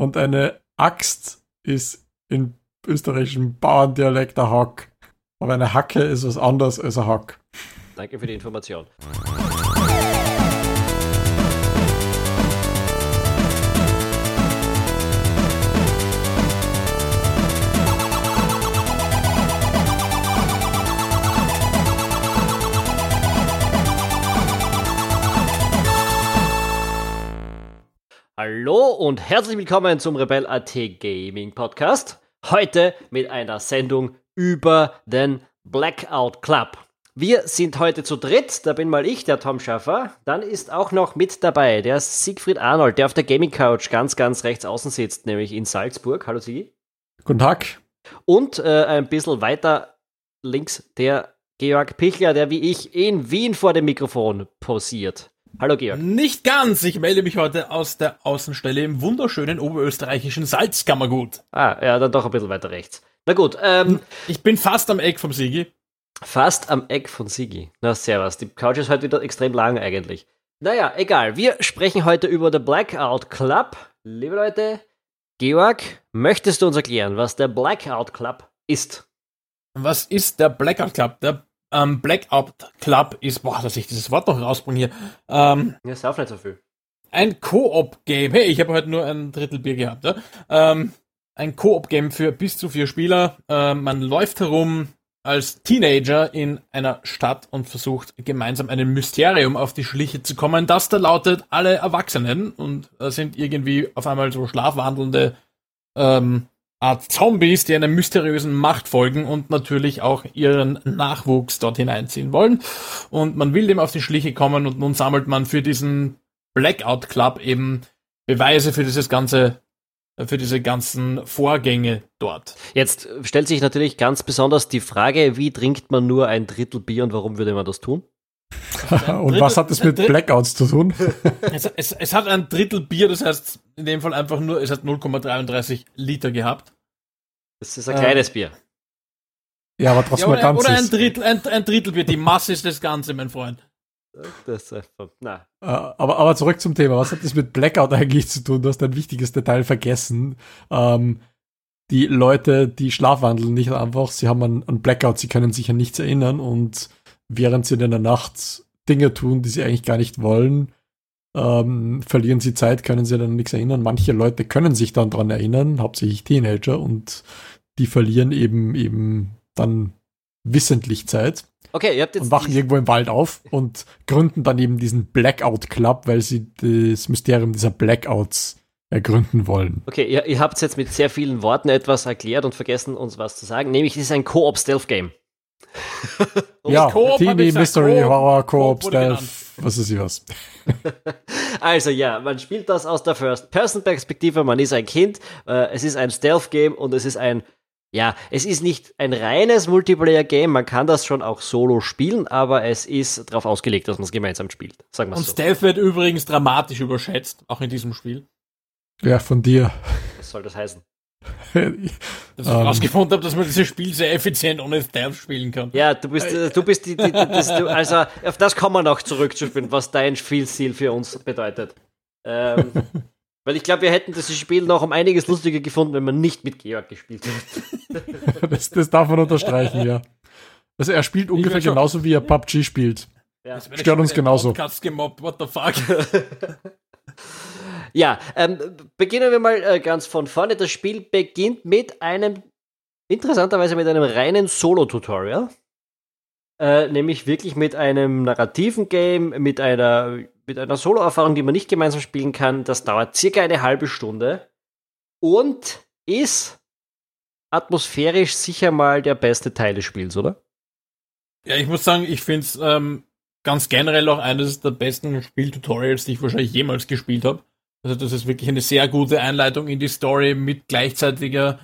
Und eine Axt ist in österreichischem Bauerndialekt ein Hack. Aber eine Hacke ist was anderes als ein Hack. Danke für die Information. Hallo und herzlich willkommen zum Rebel.at Gaming Podcast. Heute mit einer Sendung über den Blackout Club. Wir sind heute zu dritt, da bin mal ich, der Tom Schaffer. Dann ist auch noch mit dabei der Siegfried Arnold, der auf der Gaming Couch ganz, ganz rechts außen sitzt, nämlich in Salzburg. Hallo Sigi. Guten Tag. Und äh, ein bisschen weiter links der Georg Pichler, der wie ich in Wien vor dem Mikrofon posiert. Hallo Georg. Nicht ganz. Ich melde mich heute aus der Außenstelle im wunderschönen oberösterreichischen Salzkammergut. Ah, ja, dann doch ein bisschen weiter rechts. Na gut, ähm, Ich bin fast am Eck vom Sigi. fast am Eck von Sigi. Na, servus. Die Couch ist heute wieder extrem lang eigentlich. Naja, egal. Wir sprechen heute über den Blackout Club. Liebe Leute, Georg, möchtest du uns erklären, was der Blackout Club ist? Was ist der Blackout Club? Der ähm, Blackout Club ist, boah, dass ich dieses Wort noch rausbringe hier, ähm, Ja, sauf nicht so viel. ein Koop-Game. Hey, ich habe heute nur ein Drittel Bier gehabt. Ja? Ähm, ein Koop-Game für bis zu vier Spieler. Ähm, man läuft herum als Teenager in einer Stadt und versucht gemeinsam einem Mysterium auf die Schliche zu kommen. Das da lautet, alle Erwachsenen und äh, sind irgendwie auf einmal so schlafwandelnde ähm, Art Zombies, die einer mysteriösen Macht folgen und natürlich auch ihren Nachwuchs dort hineinziehen wollen. Und man will dem auf die Schliche kommen und nun sammelt man für diesen Blackout Club eben Beweise für dieses ganze, für diese ganzen Vorgänge dort. Jetzt stellt sich natürlich ganz besonders die Frage, wie trinkt man nur ein Drittel Bier und warum würde man das tun? Und was hat das mit Drittel- Blackouts zu tun? Es, es, es hat ein Drittel Bier, das heißt in dem Fall einfach nur, es hat 0,33 Liter gehabt. Das ist ein Ähm, kleines Bier. Ja, aber Ja, trotzdem ein oder, oder ein ganzes. Drittel, ein, ein Drittel Bier. Die Masse ist das Ganze, mein Freund. Das ist einfach, na, Äh, aber, aber zurück zum Thema. Was hat das mit Blackout eigentlich zu tun? Du hast ein wichtiges Detail vergessen. Ähm, die Leute, die schlafwandeln, nicht einfach, sie haben einen, einen Blackout, sie können sich an nichts erinnern und während sie in der Nacht Dinge tun, die sie eigentlich gar nicht wollen, ähm, verlieren sie Zeit, können sie dann an nichts erinnern. Manche Leute können sich dann dran erinnern, hauptsächlich Teenager, und die verlieren eben eben dann wissentlich Zeit Okay, ihr habt jetzt und wachen irgendwo im Wald auf und gründen dann eben diesen Blackout Club, weil sie das Mysterium dieser Blackouts ergründen wollen. Okay, ihr, ihr habt jetzt mit sehr vielen Worten etwas erklärt und vergessen, uns was zu sagen. Nämlich, es ist ein Koop-Stealth-Game. Ja, gesagt, Mystery, Coop, Horror, Coop Stealth, was ist hier was. Also ja, man spielt das aus der First-Person-Perspektive, man ist ein Kind, äh, es ist ein Stealth-Game und es ist ein, ja, es ist nicht ein reines Multiplayer-Game, man kann das schon auch solo spielen, aber es ist darauf ausgelegt, dass man es gemeinsam spielt. Sagen wir Und so. Stealth wird übrigens dramatisch überschätzt, auch in diesem Spiel. Ja, von dir. Was soll das heißen? Dass ich Ähm. rausgefunden habe, dass man dieses Spiel sehr effizient ohne Stealth spielen kann. Ja, du bist, äh, du bist die, die, die das, du, also auf das kommen wir noch zurückzuspielen, was dein Spielstil für uns bedeutet. Ähm, weil ich glaube, wir hätten das Spiel noch um einiges lustiger gefunden, wenn man nicht mit Georg gespielt hätte. Das, das darf man unterstreichen, ja. Also er spielt ungefähr genauso, wie er PUBG spielt. Ja. Stört uns genauso. Podcast gemobbt, what the fuck? Ja, ähm, beginnen wir mal äh, ganz von vorne. Das Spiel beginnt mit einem, interessanterweise mit einem reinen Solo-Tutorial. Äh, nämlich wirklich mit einem narrativen Game, mit einer, mit einer Solo-Erfahrung, die man nicht gemeinsam spielen kann. Das dauert circa eine halbe Stunde und ist atmosphärisch sicher mal der beste Teil des Spiels, oder? Ja, ich muss sagen, ich finde es ähm, ganz generell auch eines der besten Spieltutorials, die ich wahrscheinlich jemals gespielt habe. Also das ist wirklich eine sehr gute Einleitung in die Story mit gleichzeitiger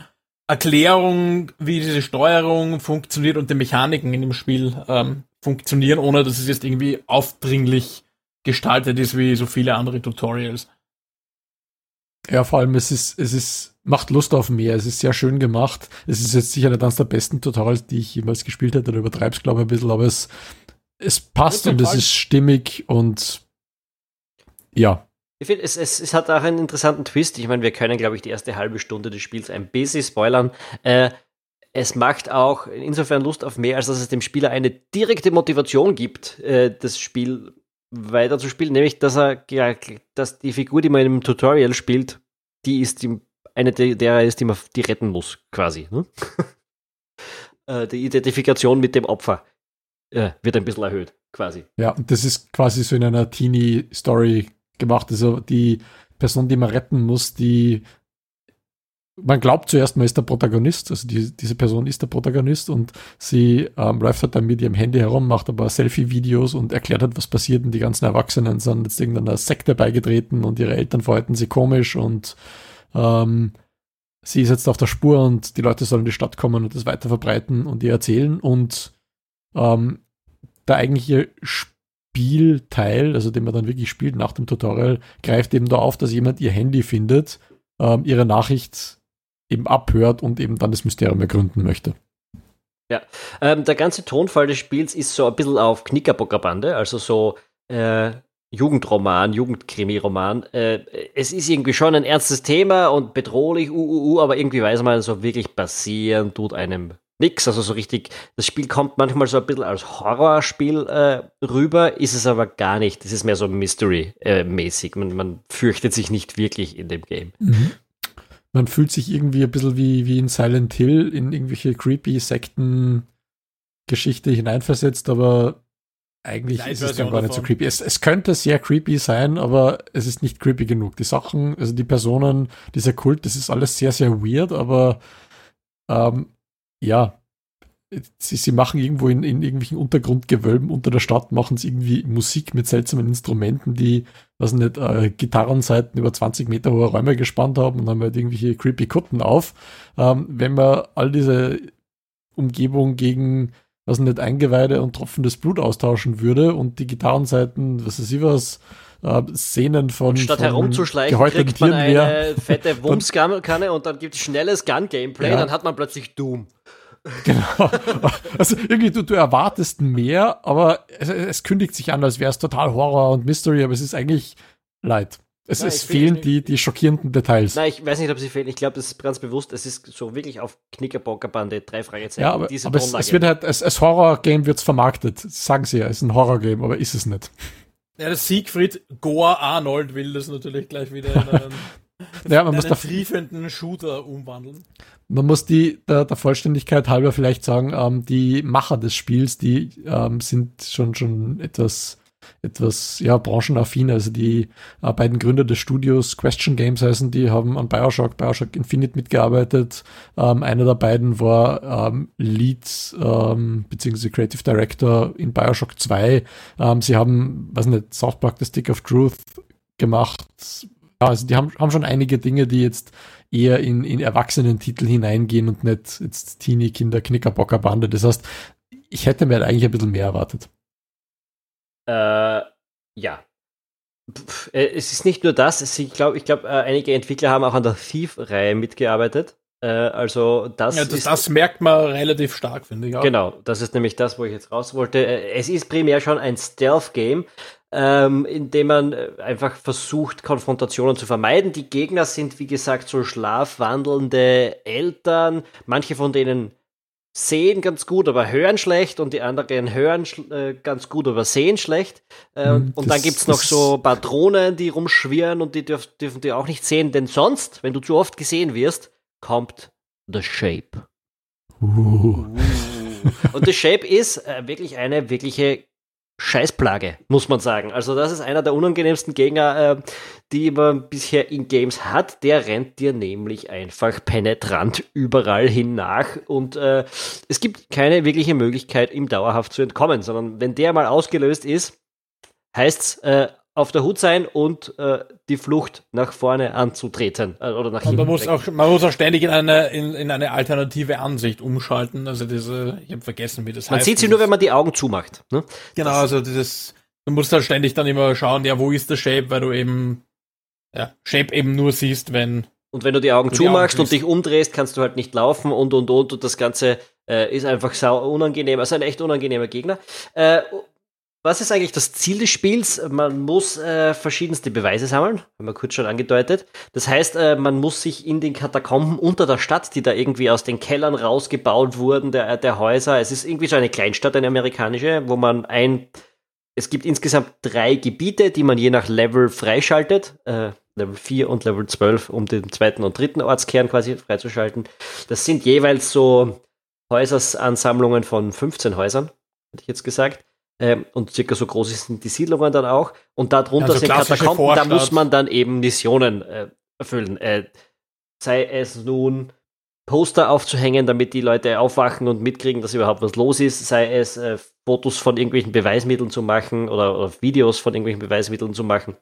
Erklärung, wie diese Steuerung funktioniert und die Mechaniken in dem Spiel ähm, funktionieren, ohne dass es jetzt irgendwie aufdringlich gestaltet ist wie so viele andere Tutorials. Ja, vor allem, es ist, es ist, macht Lust auf mehr. Es ist sehr schön gemacht. Es ist jetzt sicher nicht eines der besten Tutorials, die ich jemals gespielt hätte. Da übertreib's, glaube ich, ein bisschen, aber es, es passt und es ist stimmig und ja, Ich finde, es, es, es hat auch einen interessanten Twist. Ich meine, wir können, glaube ich, die erste halbe Stunde des Spiels ein bisschen spoilern. Äh, es macht auch insofern Lust auf mehr, als dass es dem Spieler eine direkte Motivation gibt, äh, das Spiel weiter zu spielen, nämlich dass er ja, dass die Figur, die man im Tutorial spielt, die ist die, eine der, der ist, die man die retten muss, quasi. Ne? äh, die Identifikation mit dem Opfer äh, wird ein bisschen erhöht, quasi. Ja, und das ist quasi so in einer Teenie-Story gemacht. Also die Person, die man retten muss, die man glaubt zuerst, man ist der Protagonist, also die, diese Person ist der Protagonist und sie ähm, läuft halt dann mit ihrem Handy herum, macht aber Selfie-Videos und erklärt halt, was passiert und die ganzen Erwachsenen sind jetzt irgendeiner Sekte beigetreten und ihre Eltern verhalten sie komisch und ähm, sie ist jetzt auf der Spur und die Leute sollen in die Stadt kommen und das weiter verbreiten und ihr erzählen und ähm, der eigentliche Spielteil, also den man dann wirklich spielt nach dem Tutorial, greift eben da auf, dass jemand ihr Handy findet, ähm, ihre Nachricht eben abhört und eben dann das Mysterium ergründen möchte. Ja, ähm, der ganze Tonfall des Spiels ist so ein bisschen auf Knickerbockerbande, also so äh, Jugendroman, Jugendkrimi-Roman. Äh, es ist irgendwie schon ein ernstes Thema und bedrohlich, uh, uh, uh, aber irgendwie weiß man, so wirklich passieren tut einem nix. Also so richtig, das Spiel kommt manchmal so ein bisschen als Horrorspiel äh, rüber, ist es aber gar nicht. Das ist mehr so Mystery-mäßig. man, man fürchtet sich nicht wirklich in dem Game. Mhm man fühlt sich irgendwie ein bisschen wie, wie in Silent Hill in irgendwelche creepy Sekten-Geschichte hineinversetzt, aber eigentlich ist es dann gar nicht so creepy. Es, es könnte sehr creepy sein, aber es ist nicht creepy genug. Die Sachen, also die Personen, dieser Kult, das ist alles sehr, sehr weird, aber ähm, ja, sie, sie machen irgendwo in, in irgendwelchen Untergrundgewölben unter der Stadt, machen sie irgendwie Musik mit seltsamen Instrumenten, die, was nicht, äh, Gitarrenseiten über 20 Meter hohe Räume gespannt haben und haben halt irgendwelche creepy Kutten auf. Ähm, wenn man all diese Umgebung gegen, was nicht, Eingeweide und tropfendes Blut austauschen würde und die Gitarrenseiten, was weiß ich was, äh, Szenen von. Statt von herumzuschleichen, kriegt man eine mehr. fette Wumskanne und dann gibt es schnelles Gun-Gameplay, ja. dann hat man plötzlich Doom. Genau. Also irgendwie, du, du erwartest mehr, aber es, es kündigt sich an, als wäre es total Horror und Mystery, aber es ist eigentlich Leid. Es, Nein, es fehlen die, die schockierenden Details. Nein, ich weiß nicht, ob sie fehlen. Ich glaube, das ist ganz bewusst. Es ist so wirklich auf Knickerbockerbande, drei Fragezeichen. Ja, aber, aber es, es, wird halt, als, als Horror-Game wird es vermarktet. Sagen sie ja, es ist ein Horror-Game, aber ist es nicht. Ja, das Siegfried Goa Arnold will das natürlich gleich wieder in einen, ja, man muss einen triefenden Shooter umwandeln. Man muss die der, der Vollständigkeit halber vielleicht sagen, ähm, die Macher des Spiels, die ähm, sind schon schon etwas etwas ja branchenaffin. Also die äh, beiden Gründer des Studios Question Games heißen, die haben an Bioshock, Bioshock Infinite mitgearbeitet. Ähm, einer der beiden war ähm, Lead ähm, bzw. Creative Director in Bioshock 2. Ähm, sie haben, weiß nicht, South Park The Stick of Truth gemacht. Ja, also die haben, haben schon einige Dinge, die jetzt eher in, in Erwachsenentitel hineingehen und nicht jetzt Teenie, Kinder, Knickerbocker Bande. Das heißt, ich hätte mir halt eigentlich ein bisschen mehr erwartet. Äh, ja. Pff, äh, es ist nicht nur das, es, ich glaube, ich glaub, äh, einige Entwickler haben auch an der Thief-Reihe mitgearbeitet. Äh, also das, ja, das, ist, das merkt man relativ stark, finde ich auch. Genau, das ist nämlich das, wo ich jetzt raus wollte. Äh, es ist primär schon ein Stealth-Game, ähm, indem man äh, einfach versucht, Konfrontationen zu vermeiden. Die Gegner sind, wie gesagt, so schlafwandelnde Eltern. Manche von denen sehen ganz gut, aber hören schlecht und die anderen hören äh, ganz gut, aber sehen schlecht. Äh, mhm, und dann gibt es noch so Patronen, die rumschwirren und die dürf, dürfen die auch nicht sehen, denn sonst, wenn du zu oft gesehen wirst, kommt The Shape. Uh. Und The Shape ist äh, wirklich eine wirkliche Scheißplage, muss man sagen. Also das ist einer der unangenehmsten Gegner, äh, die man bisher in Games hat. Der rennt dir nämlich einfach penetrant überall hin nach und äh, es gibt keine wirkliche Möglichkeit, ihm dauerhaft zu entkommen, sondern wenn der mal ausgelöst ist, heißt's äh, auf der Hut sein und äh, die Flucht nach vorne anzutreten äh, oder nach hinten. Man muss, auch, man muss auch ständig in eine, in, in eine alternative Ansicht umschalten. Also diese, ich habe vergessen, wie das man heißt. Man sieht sie nur, wenn man die Augen zumacht. Ne? Genau, das, also dieses, du musst da ständig dann immer schauen, ja, wo ist der Shape, weil du eben, ja, Shape eben nur siehst, wenn. Und wenn du die Augen zumachst und dich umdrehst, kannst du halt nicht laufen und und und und das Ganze äh, ist einfach sau unangenehm. Also ein echt unangenehmer Gegner. Äh, was ist eigentlich das Ziel des Spiels? Man muss äh, verschiedenste Beweise sammeln, haben wir kurz schon angedeutet. Das heißt, äh, man muss sich in den Katakomben unter der Stadt, die da irgendwie aus den Kellern rausgebaut wurden, der, der Häuser, es ist irgendwie so eine Kleinstadt, eine amerikanische, wo man ein, es gibt insgesamt drei Gebiete, die man je nach Level freischaltet. Äh, Level 4 und Level 12, um den zweiten und dritten Ortskern quasi freizuschalten. Das sind jeweils so Häusersansammlungen von 15 Häusern, hätte ich jetzt gesagt. Ähm, und circa so groß sind die Siedlungen dann auch. Und darunter Also sind Katakomben, da Vorstadt. muss man dann eben Missionen äh, erfüllen. Äh, sei es nun Poster aufzuhängen, damit die Leute aufwachen und mitkriegen, dass überhaupt was los ist, sei es äh, Fotos von irgendwelchen Beweismitteln zu machen oder, oder Videos von irgendwelchen Beweismitteln zu machen.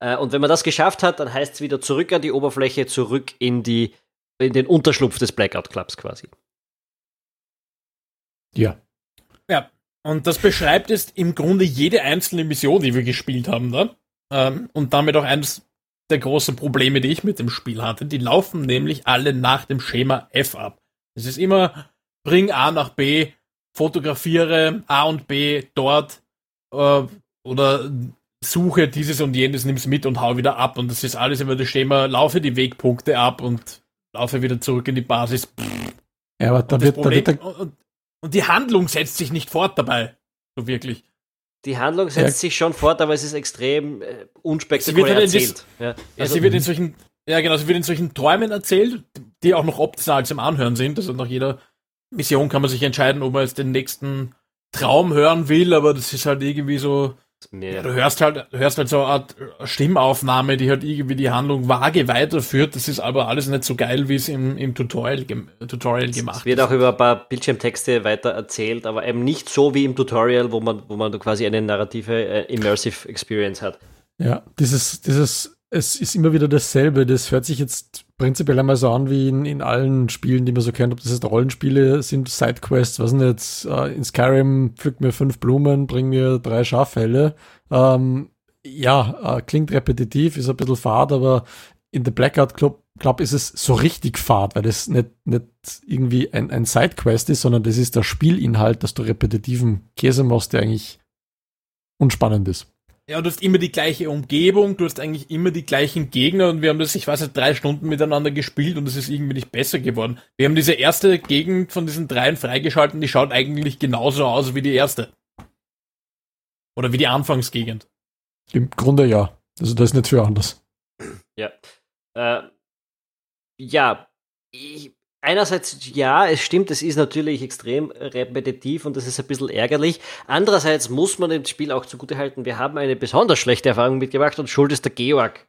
Äh, und wenn man das geschafft hat, dann heißt es wieder zurück an die Oberfläche, zurück in die in den Unterschlupf des Blackout Clubs quasi. Ja. Und das beschreibt jetzt im Grunde jede einzelne Mission, die wir gespielt haben da. Ähm, und damit auch eines der großen Probleme, die ich mit dem Spiel hatte. Die laufen nämlich alle nach dem Schema F ab. Es ist immer, bring A nach B, fotografiere A und B dort äh, oder suche dieses und jenes, nimm's mit und hau wieder ab. Und das ist alles immer das Schema, laufe die Wegpunkte ab und laufe wieder zurück in die Basis. Ja, aber da wird, da Problem, wird der, und, und, die Handlung setzt sich nicht fort dabei. So wirklich. Die Handlung setzt Ja. sich schon fort, aber es ist extrem äh, Sie wird unspektakulär halt in erzählt. Ja, Ja, also, sie wird in solchen, ja genau, sie wird in solchen Träumen erzählt, die auch noch optional zum Anhören sind. Also nach jeder Mission kann man sich entscheiden, ob man jetzt den nächsten Traum hören will, aber das ist halt irgendwie so, ja, du hörst halt, du hörst halt so eine Art Stimmaufnahme, die halt irgendwie die Handlung vage weiterführt. Das ist aber alles nicht so geil, wie es im, im Tutorial, gem Tutorial gemacht es wird auch über ein paar Bildschirmtexte weiter erzählt, aber eben nicht so wie im Tutorial, wo man, wo man quasi eine narrative äh, Immersive Experience hat. ja, dieses, dieses, es ist immer wieder dasselbe. Das hört sich jetzt prinzipiell einmal so an wie in, in allen Spielen, die man so kennt, ob das jetzt Rollenspiele sind, Sidequests, was denn jetzt, äh, in Skyrim pflück mir fünf Blumen, bring mir drei Schaffelle. Ähm, ja, äh, klingt repetitiv, ist ein bisschen fad, aber in The Blackout Club, Club ist es so richtig fad, weil das nicht, nicht irgendwie ein, ein Sidequest ist, sondern das ist der Spielinhalt, dass du repetitiven Käse machst, der eigentlich unspannend ist. Ja, du hast immer die gleiche Umgebung, du hast eigentlich immer die gleichen Gegner und wir haben das, ich weiß nicht, drei Stunden miteinander gespielt und es ist irgendwie nicht besser geworden. Wir haben diese erste Gegend von diesen dreien freigeschalten, die schaut eigentlich genauso aus wie die erste. Oder wie die Anfangsgegend. Im Grunde ja. Also das ist nicht viel anders. Ja. Äh, ja, ich, einerseits ja, es stimmt, es ist natürlich extrem repetitiv und das ist ein bisschen ärgerlich. Andererseits muss man dem Spiel auch zugutehalten, wir haben eine besonders schlechte Erfahrung mitgemacht und schuld ist der Georg.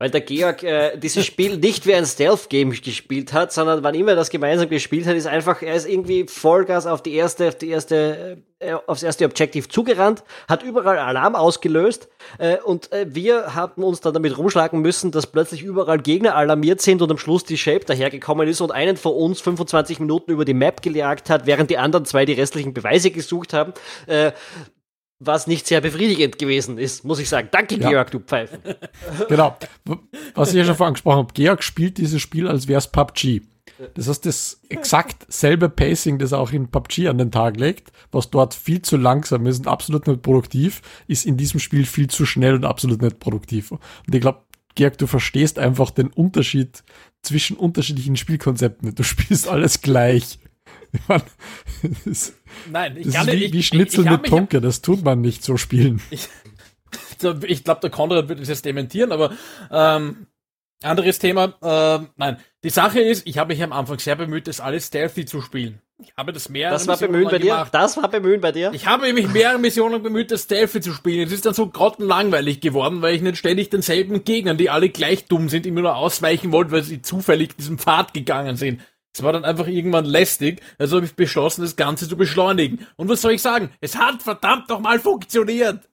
Weil der Georg äh, dieses Spiel nicht wie ein Stealth-Game gespielt hat, sondern wann immer er das gemeinsam gespielt hat, ist einfach, er ist irgendwie Vollgas auf die erste, auf die erste, äh, aufs erste Objective zugerannt, hat überall Alarm ausgelöst äh, und äh, wir haben uns dann damit rumschlagen müssen, dass plötzlich überall Gegner alarmiert sind und am Schluss die Shape dahergekommen ist und einen von uns 25 Minuten über die Map gejagt hat, während die anderen zwei die restlichen Beweise gesucht haben. Äh, was nicht sehr befriedigend gewesen ist, muss ich sagen. Danke, Ja. Georg, du Pfeife. Genau. Was ich ja schon vorher angesprochen habe, Georg spielt dieses Spiel, als wäre es PUBG. Das heißt, das exakt selbe Pacing, das er auch in PUBG an den Tag legt, was dort viel zu langsam ist und absolut nicht produktiv, ist in diesem Spiel viel zu schnell und absolut nicht produktiv. Und ich glaube, Georg, du verstehst einfach den Unterschied zwischen unterschiedlichen Spielkonzepten. Du spielst alles gleich. Ich mein, das Nein, ich das kann ist nicht. wie, ich, wie Schnitzel ich, ich mit mich- Tunke, das tut man nicht so spielen. So, Ich glaube, der Konrad wird das jetzt dementieren, aber ähm, anderes Thema. Äh, nein, die Sache ist, ich habe mich am Anfang sehr bemüht, das alles stealthy zu spielen. Ich habe das mehrere Das war Missionen bemühen bei lang dir? gemacht. Das war bemühen bei dir? Ich habe mich mehrere Missionen bemüht, das Stealthy zu spielen. Es ist dann so grottenlangweilig geworden, weil ich nicht ständig denselben Gegnern, die alle gleich dumm sind, immer nur ausweichen wollte, weil sie zufällig diesen Pfad gegangen sind. Es war dann einfach irgendwann lästig, also habe ich beschlossen, das Ganze zu beschleunigen. Und was soll ich sagen? Es hat verdammt nochmal funktioniert.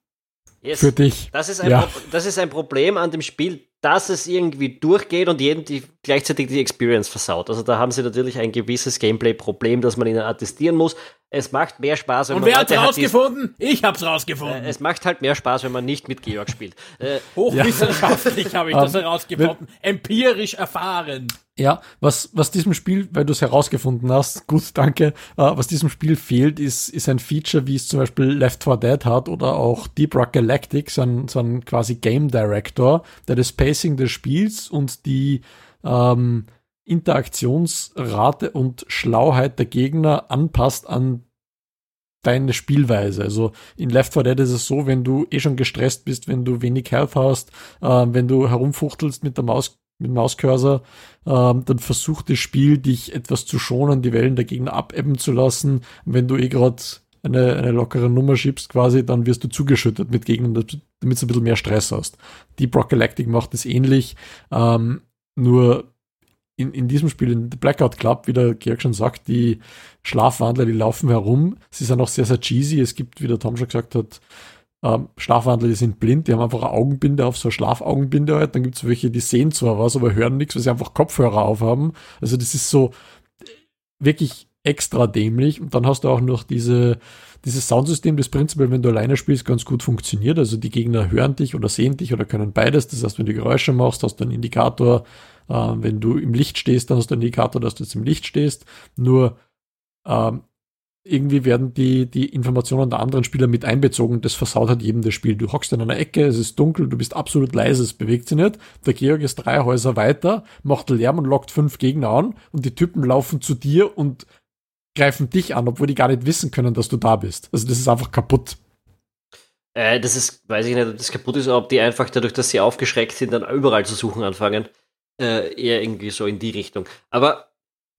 Yes. Für dich. Das ist, ein Ja. Das ist ein Problem an dem Spiel, dass es irgendwie durchgeht und jedem die, gleichzeitig die Experience versaut. Also da haben sie natürlich ein gewisses Gameplay-Problem, das man ihnen attestieren muss. Es macht mehr Spaß, wenn Und man wer hat's Leute hat, rausgefunden? Ich hab's rausgefunden. Äh, es macht halt mehr Spaß, wenn man nicht mit Georg spielt. Äh, Hochwissenschaftlich habe ich das herausgefunden. Empirisch erfahren. Ja, was, was diesem Spiel, weil du es herausgefunden hast, gut, danke, uh, was diesem Spiel fehlt, ist, ist ein Feature, wie es zum Beispiel Left 4 Dead hat oder auch Deep Rock Galactic, so ein, so ein quasi Game Director, der das Pacing des Spiels und die ähm, Interaktionsrate und Schlauheit der Gegner anpasst an deine Spielweise. Also in Left 4 Dead ist es so, wenn du eh schon gestresst bist, wenn du wenig Health hast, äh, wenn du herumfuchtelst mit der Maus, mit dem Mauscursor, äh, dann versucht das Spiel, dich etwas zu schonen, die Wellen der Gegner abebben zu lassen. Wenn du eh gerade eine, eine lockere Nummer schiebst quasi, dann wirst du zugeschüttet mit Gegnern, damit du ein bisschen mehr Stress hast. Deep Rock Galactic macht es ähnlich, ähm, nur in, in diesem Spiel, in The Blackout Club, wie der Georg schon sagt, die Schlafwandler, die laufen herum. Sie sind auch sehr, sehr cheesy. Es gibt, wie der Tom schon gesagt hat, ähm, Schlafwandler, die sind blind, die haben einfach eine Augenbinde auf, so eine Schlafaugenbinde halt. Dann gibt es welche, die sehen zwar was, aber hören nichts, weil sie einfach Kopfhörer aufhaben. Also das ist so wirklich extra dämlich. Und dann hast du auch noch diese, dieses Soundsystem, das prinzipiell, wenn du alleine spielst, ganz gut funktioniert. Also die Gegner hören dich oder sehen dich oder können beides. Das heißt, wenn du Geräusche machst, hast du einen Indikator, äh, wenn du im Licht stehst, dann hast du einen Indikator, dass du jetzt im Licht stehst. Nur ähm, irgendwie werden die, die Informationen der anderen Spieler mit einbezogen. Das versaut halt jedem das Spiel. Du hockst in einer Ecke, es ist dunkel, du bist absolut leise, es bewegt sich nicht. Der Georg ist drei Häuser weiter, macht Lärm und lockt fünf Gegner an und die Typen laufen zu dir und greifen dich an, obwohl die gar nicht wissen können, dass du da bist. Also das ist einfach kaputt. Äh, das ist, weiß ich nicht, ob das kaputt ist, ob die einfach dadurch, dass sie aufgeschreckt sind, dann überall zu suchen anfangen. Äh, eher irgendwie so in die Richtung. Aber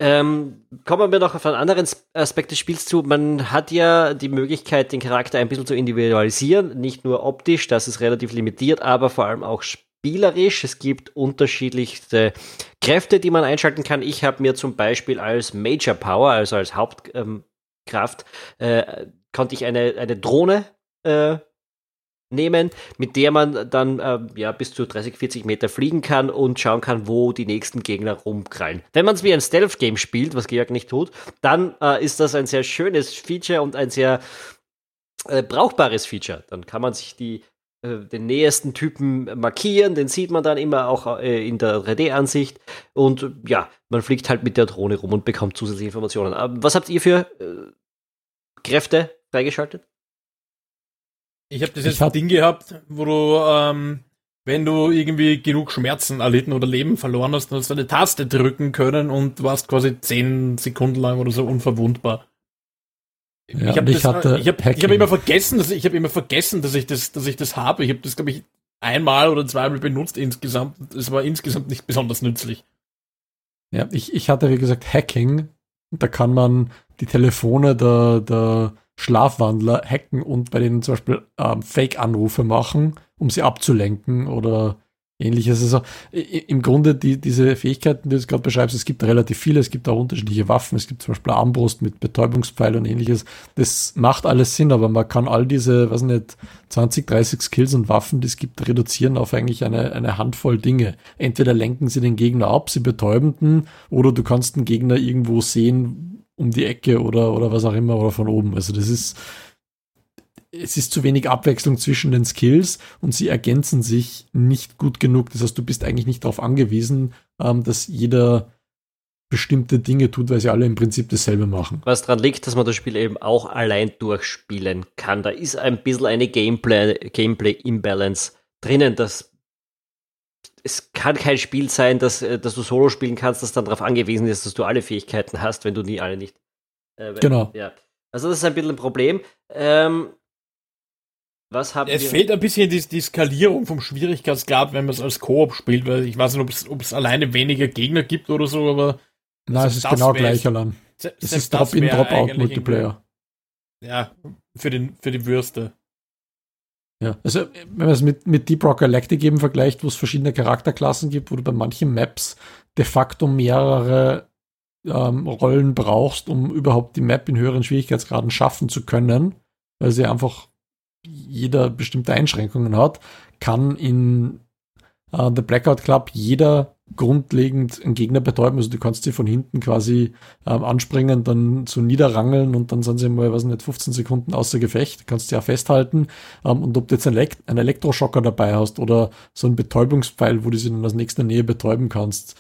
ähm, kommen wir noch auf einen anderen Aspekt des Spiels zu. Man hat ja die Möglichkeit, den Charakter ein bisschen zu individualisieren. Nicht nur optisch, das ist relativ limitiert, aber vor allem auch spielerisch. Es gibt unterschiedlichste Kräfte, die man einschalten kann. Ich habe mir zum Beispiel als Major Power, also als Hauptkraft, ähm, äh, konnte ich eine, eine Drohne äh, nehmen, mit der man dann äh, ja, bis zu 30, 40 Meter fliegen kann und schauen kann, wo die nächsten Gegner rumkrallen. Wenn man es wie ein Stealth-Game spielt, was Georg nicht tut, dann äh, ist das ein sehr schönes Feature und ein sehr äh, brauchbares Feature. Dann kann man sich die den nächsten Typen markieren, den sieht man dann immer auch äh, in der 3D-Ansicht und ja, man fliegt halt mit der Drohne rum und bekommt zusätzliche Informationen. Aber was habt ihr für äh, Kräfte freigeschaltet? Ich habe das jetzt hab ein Ding gehabt, wo du, ähm, wenn du irgendwie genug Schmerzen erlitten oder Leben verloren hast, dann hast du eine Taste drücken können und warst quasi zehn Sekunden lang oder so unverwundbar. Ja, ich habe ich, ich hab, ich hab immer vergessen, dass ich habe immer vergessen, dass ich das, dass ich das habe. Ich habe das glaube ich einmal oder zweimal benutzt insgesamt. Es war insgesamt nicht besonders nützlich. Ja, ich, ich hatte wie gesagt Hacking. Da kann man die Telefone der, der Schlafwandler hacken und bei denen zum Beispiel ähm, Fake-Anrufe machen, um sie abzulenken oder ähnliches. Also im Grunde die, diese Fähigkeiten, die du gerade beschreibst, es gibt relativ viele, es gibt auch unterschiedliche Waffen, es gibt zum Beispiel Armbrust mit Betäubungspfeil und ähnliches. Das macht alles Sinn, aber man kann all diese, weiß nicht, 20, 30 Skills und Waffen, die es gibt, reduzieren auf eigentlich eine, eine Handvoll Dinge. Entweder lenken sie den Gegner ab, sie betäuben den, oder du kannst den Gegner irgendwo sehen, um die Ecke oder, oder was auch immer oder von oben. Also das ist, es ist zu wenig Abwechslung zwischen den Skills und sie ergänzen sich nicht gut genug. Das heißt, du bist eigentlich nicht darauf angewiesen, ähm, dass jeder bestimmte Dinge tut, weil sie alle im Prinzip dasselbe machen. Was daran liegt, dass man das Spiel eben auch allein durchspielen kann. Da ist ein bisschen eine Gameplay-Imbalance Gameplay drinnen. Das es kann kein Spiel sein, dass, äh, dass du Solo spielen kannst, das dann darauf angewiesen ist, dass du alle Fähigkeiten hast, wenn du nie alle nicht. Äh, wenn, genau. Ja. Also das ist ein bisschen ein Problem. Ähm, was haben es wir? fehlt ein bisschen die, die Skalierung vom Schwierigkeitsgrad, wenn man es als Koop spielt, weil ich weiß nicht, ob es alleine weniger Gegner gibt oder so, aber. Nein, es ist genau gleich, Alan. Es ist Drop-in, Drop-out-Multiplayer. Ja, für, den, für die Würste. Ja, also wenn man es mit, mit Deep Rock Galactic eben vergleicht, wo es verschiedene Charakterklassen gibt, wo du bei manchen Maps de facto mehrere ähm, Rollen brauchst, um überhaupt die Map in höheren Schwierigkeitsgraden schaffen zu können, weil sie einfach jeder bestimmte Einschränkungen hat, kann in äh, The Blackout Club jeder grundlegend einen Gegner betäuben. Also du kannst sie von hinten quasi ähm, anspringen, dann so niederrangeln und dann sind sie mal, was nicht, 15 Sekunden außer Gefecht. Kannst sie ja festhalten. Ähm, und ob du jetzt einen, Elekt einen Elektroschocker dabei hast oder so einen Betäubungspfeil, wo du sie dann aus nächster Nähe betäuben kannst,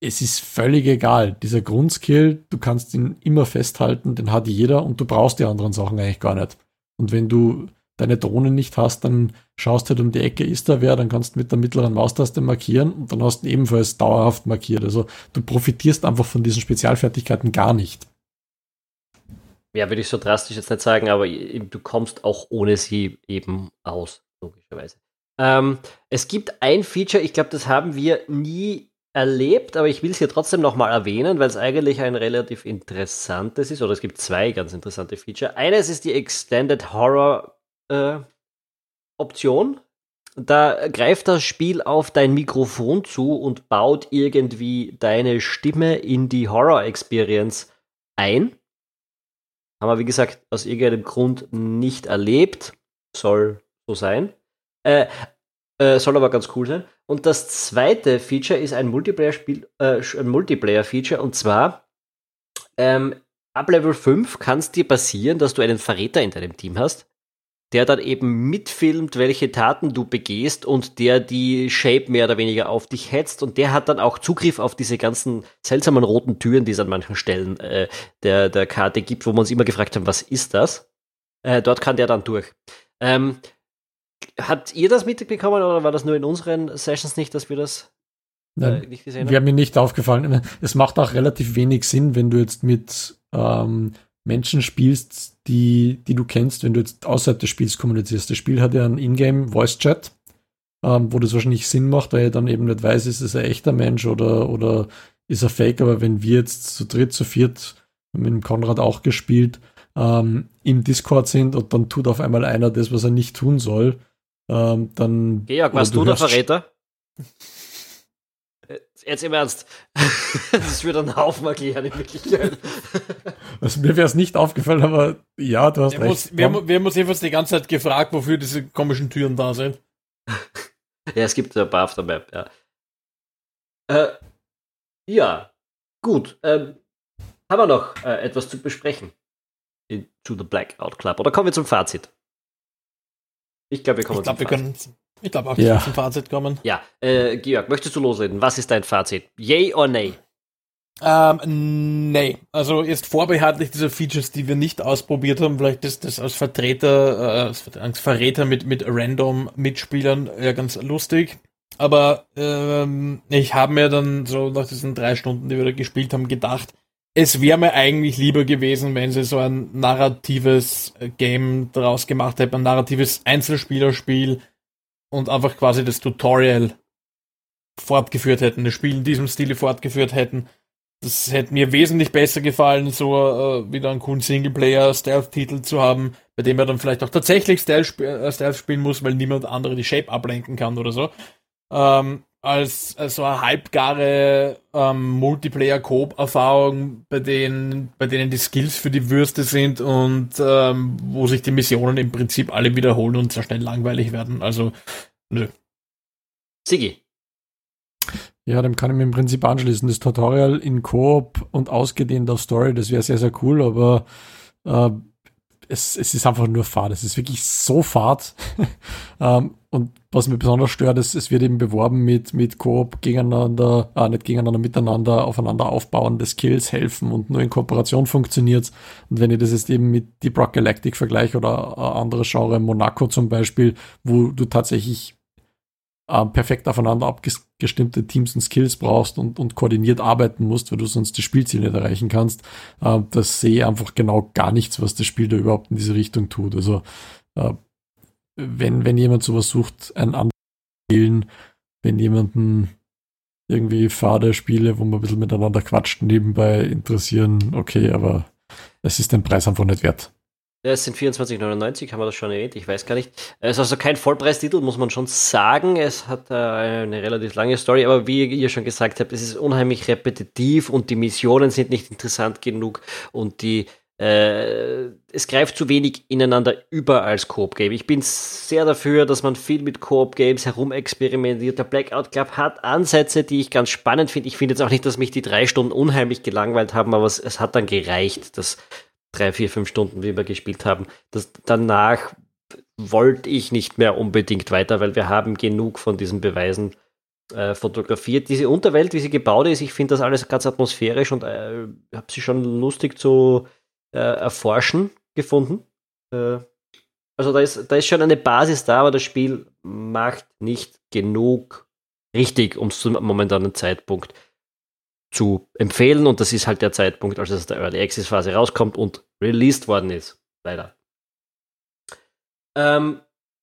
es ist völlig egal. Dieser Grundskill, du kannst ihn immer festhalten, den hat jeder und du brauchst die anderen Sachen eigentlich gar nicht. Und wenn du deine Drohne nicht hast, dann schaust halt um die Ecke, ist da wer, dann kannst du mit der mittleren Maustaste markieren und dann hast du ebenfalls dauerhaft markiert. Also du profitierst einfach von diesen Spezialfertigkeiten gar nicht. Ja, würde ich so drastisch jetzt nicht sagen, aber du kommst auch ohne sie eben aus, logischerweise. Ähm, es gibt ein Feature, ich glaube, das haben wir nie erlebt, aber ich will es hier trotzdem nochmal erwähnen, weil es eigentlich ein relativ interessantes ist, oder es gibt zwei ganz interessante Feature. Eines ist die Extended Horror äh, Option. Da greift das Spiel auf dein Mikrofon zu und baut irgendwie deine Stimme in die Horror Experience ein. Haben wir, wie gesagt, aus irgendeinem Grund nicht erlebt. Soll so sein. Äh, äh, soll aber ganz cool sein. Und das zweite Feature ist ein Multiplayer-Spiel, äh, ein Multiplayer-Feature und zwar ähm, ab Level 5 kann es dir passieren, dass du einen Verräter in deinem Team hast, der dann eben mitfilmt, welche Taten du begehst und der die Shape mehr oder weniger auf dich hetzt und der hat dann auch Zugriff auf diese ganzen seltsamen roten Türen, die es an manchen Stellen äh, der, der Karte gibt, wo wir uns immer gefragt haben, was ist das? Äh, dort kann der dann durch. Ähm, Habt ihr das mitbekommen oder war das nur in unseren Sessions nicht, dass wir das äh, nicht gesehen haben? Wir haben mir nicht aufgefallen. Es macht auch relativ wenig Sinn, wenn du jetzt mit ähm, Menschen spielst, die, die du kennst, wenn du jetzt außerhalb des Spiels kommunizierst. Das Spiel hat ja einen Ingame Voice Chat, ähm, wo das wahrscheinlich Sinn macht, weil er dann eben nicht weiß, ist es ein echter Mensch oder, oder ist er fake. Aber wenn wir jetzt zu dritt, zu viert mit dem Konrad auch gespielt, ähm, im Discord sind und dann tut auf einmal einer das, was er nicht tun soll, ähm, dann. Georg, warst du, du der Verräter? Jetzt im Ernst. das würde einen Haufen erklären in Wirklichkeit. Also mir wäre es nicht aufgefallen, aber ja, du hast wir recht. Muss, wir, haben, wir haben uns jedenfalls die ganze Zeit gefragt, wofür diese komischen Türen da sind. ja, es gibt ein paar auf der Map, ja. Äh, ja, gut. Ähm, haben wir noch äh, etwas zu besprechen? In, to the Blackout Club. Oder kommen wir zum Fazit? Ich glaube, wir kommen ich glaub, wir können, Ich glaube auch, ja. zum Fazit kommen. Ja, äh, Georg, möchtest du losreden? Was ist dein Fazit? Yay or nay? Ähm, nee. Also jetzt vorbehaltlich dieser Features, die wir nicht ausprobiert haben, vielleicht ist das als Vertreter, äh, als Verräter mit, mit random Mitspielern ja ganz lustig. Aber ähm, ich habe mir dann so nach diesen drei Stunden, die wir da gespielt haben, gedacht, es wäre mir eigentlich lieber gewesen, wenn sie so ein narratives äh, Game daraus gemacht hätten, ein narratives Einzelspielerspiel und einfach quasi das Tutorial fortgeführt hätten, das Spiel in diesem Stile fortgeführt hätten. Das hätte mir wesentlich besser gefallen, so äh, wieder einen coolen Singleplayer-Stealth-Titel zu haben, bei dem er dann vielleicht auch tatsächlich Stealth, sp äh, Stealth spielen muss, weil niemand andere die Shape ablenken kann oder so. Ähm, als, als so eine halbgare ähm, Multiplayer-Coop-Erfahrung, bei denen, bei denen die Skills für die Würste sind und ähm, wo sich die Missionen im Prinzip alle wiederholen und sehr schnell langweilig werden. Also, nö. Sigi. Ja, dem kann ich mir im Prinzip anschließen. Das Tutorial in Coop und ausgedehnt auf Story, das wäre sehr, sehr cool, aber äh, es, es ist einfach nur fad. Es ist wirklich so fad. ähm, und was mir besonders stört, ist, es wird eben beworben mit, mit Koop gegeneinander, äh, nicht gegeneinander, miteinander, aufeinander aufbauen, des Skills helfen und nur in Kooperation funktioniert Und wenn ich das jetzt eben mit Deep Rock Galactic vergleiche oder äh, andere Genre, Monaco zum Beispiel, wo du tatsächlich äh, perfekt aufeinander abgestimmte Teams und Skills brauchst und, und koordiniert arbeiten musst, weil du sonst die Spielziele nicht erreichen kannst, äh, das sehe ich einfach genau gar nichts, was das Spiel da überhaupt in diese Richtung tut. Also äh, wenn, wenn jemand sowas sucht, ein anderes Spielen, wenn jemanden irgendwie fade Spiele, wo man ein bisschen miteinander quatscht, nebenbei interessieren, okay, aber es ist den Preis einfach nicht wert. Es sind 24,99, haben wir das schon erwähnt, ich weiß gar nicht. Es ist also kein Vollpreistitel, muss man schon sagen. Es hat äh, eine relativ lange Story, aber wie ihr schon gesagt habt, es ist unheimlich repetitiv und die Missionen sind nicht interessant genug und die äh, es greift zu wenig ineinander über als Coop-Game. Ich bin sehr dafür, dass man viel mit Coop-Games herumexperimentiert. Der Blackout Club hat Ansätze, die ich ganz spannend finde. Ich finde jetzt auch nicht, dass mich die drei Stunden unheimlich gelangweilt haben, aber es, es hat dann gereicht, dass drei, vier, fünf Stunden, wie wir gespielt haben. Das, danach wollte ich nicht mehr unbedingt weiter, weil wir haben genug von diesen Beweisen äh, fotografiert. Diese Unterwelt, wie sie gebaut ist, ich finde das alles ganz atmosphärisch und äh, habe sie schon lustig zu äh, erforschen gefunden. Äh, also da ist, da ist schon eine Basis da, aber das Spiel macht nicht genug richtig, um es zum momentanen Zeitpunkt zu empfehlen. Und das ist halt der Zeitpunkt, als es aus der Early Access Phase rauskommt und released worden ist. Leider. Ähm,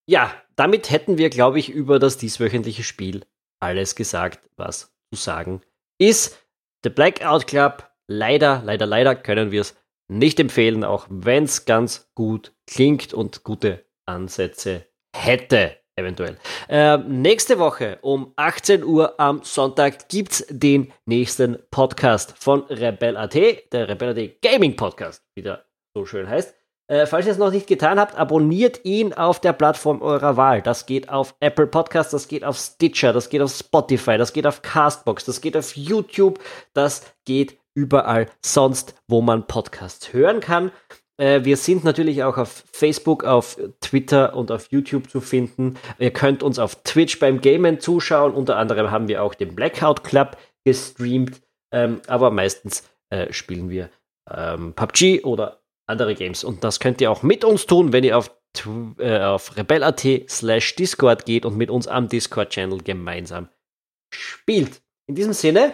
ja, damit hätten wir, glaube ich, über das dieswöchentliche Spiel alles gesagt, was zu sagen ist. The Blackout Club, leider, leider, leider können wir es nicht empfehlen, auch wenn es ganz gut klingt und gute Ansätze hätte, eventuell. Äh, nächste Woche um 18 Uhr am Sonntag gibt es den nächsten Podcast von Rebel.at, der Rebel.at Gaming Podcast, wie der so schön heißt. Äh, falls ihr es noch nicht getan habt, abonniert ihn auf der Plattform eurer Wahl. Das geht auf Apple Podcasts, das geht auf Stitcher, das geht auf Spotify, das geht auf Castbox, das geht auf YouTube, das geht überall sonst, wo man Podcasts hören kann. Äh, wir sind natürlich auch auf Facebook, auf Twitter und auf YouTube zu finden. Ihr könnt uns auf Twitch beim Gamen zuschauen. Unter anderem haben wir auch den Blackout Club gestreamt. Ähm, aber meistens äh, spielen wir ähm, PUBG oder andere Games. Und das könnt ihr auch mit uns tun, wenn ihr auf, äh, auf rebel.at slash Discord geht und mit uns am Discord-Channel gemeinsam spielt. In diesem Sinne,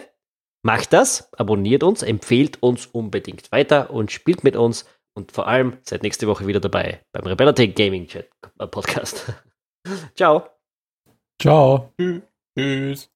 macht das, abonniert uns, empfehlt uns unbedingt weiter und spielt mit uns. Und vor allem seid nächste Woche wieder dabei beim Rebel.at Gaming Chat Podcast. Ciao. Ciao. Tschüss.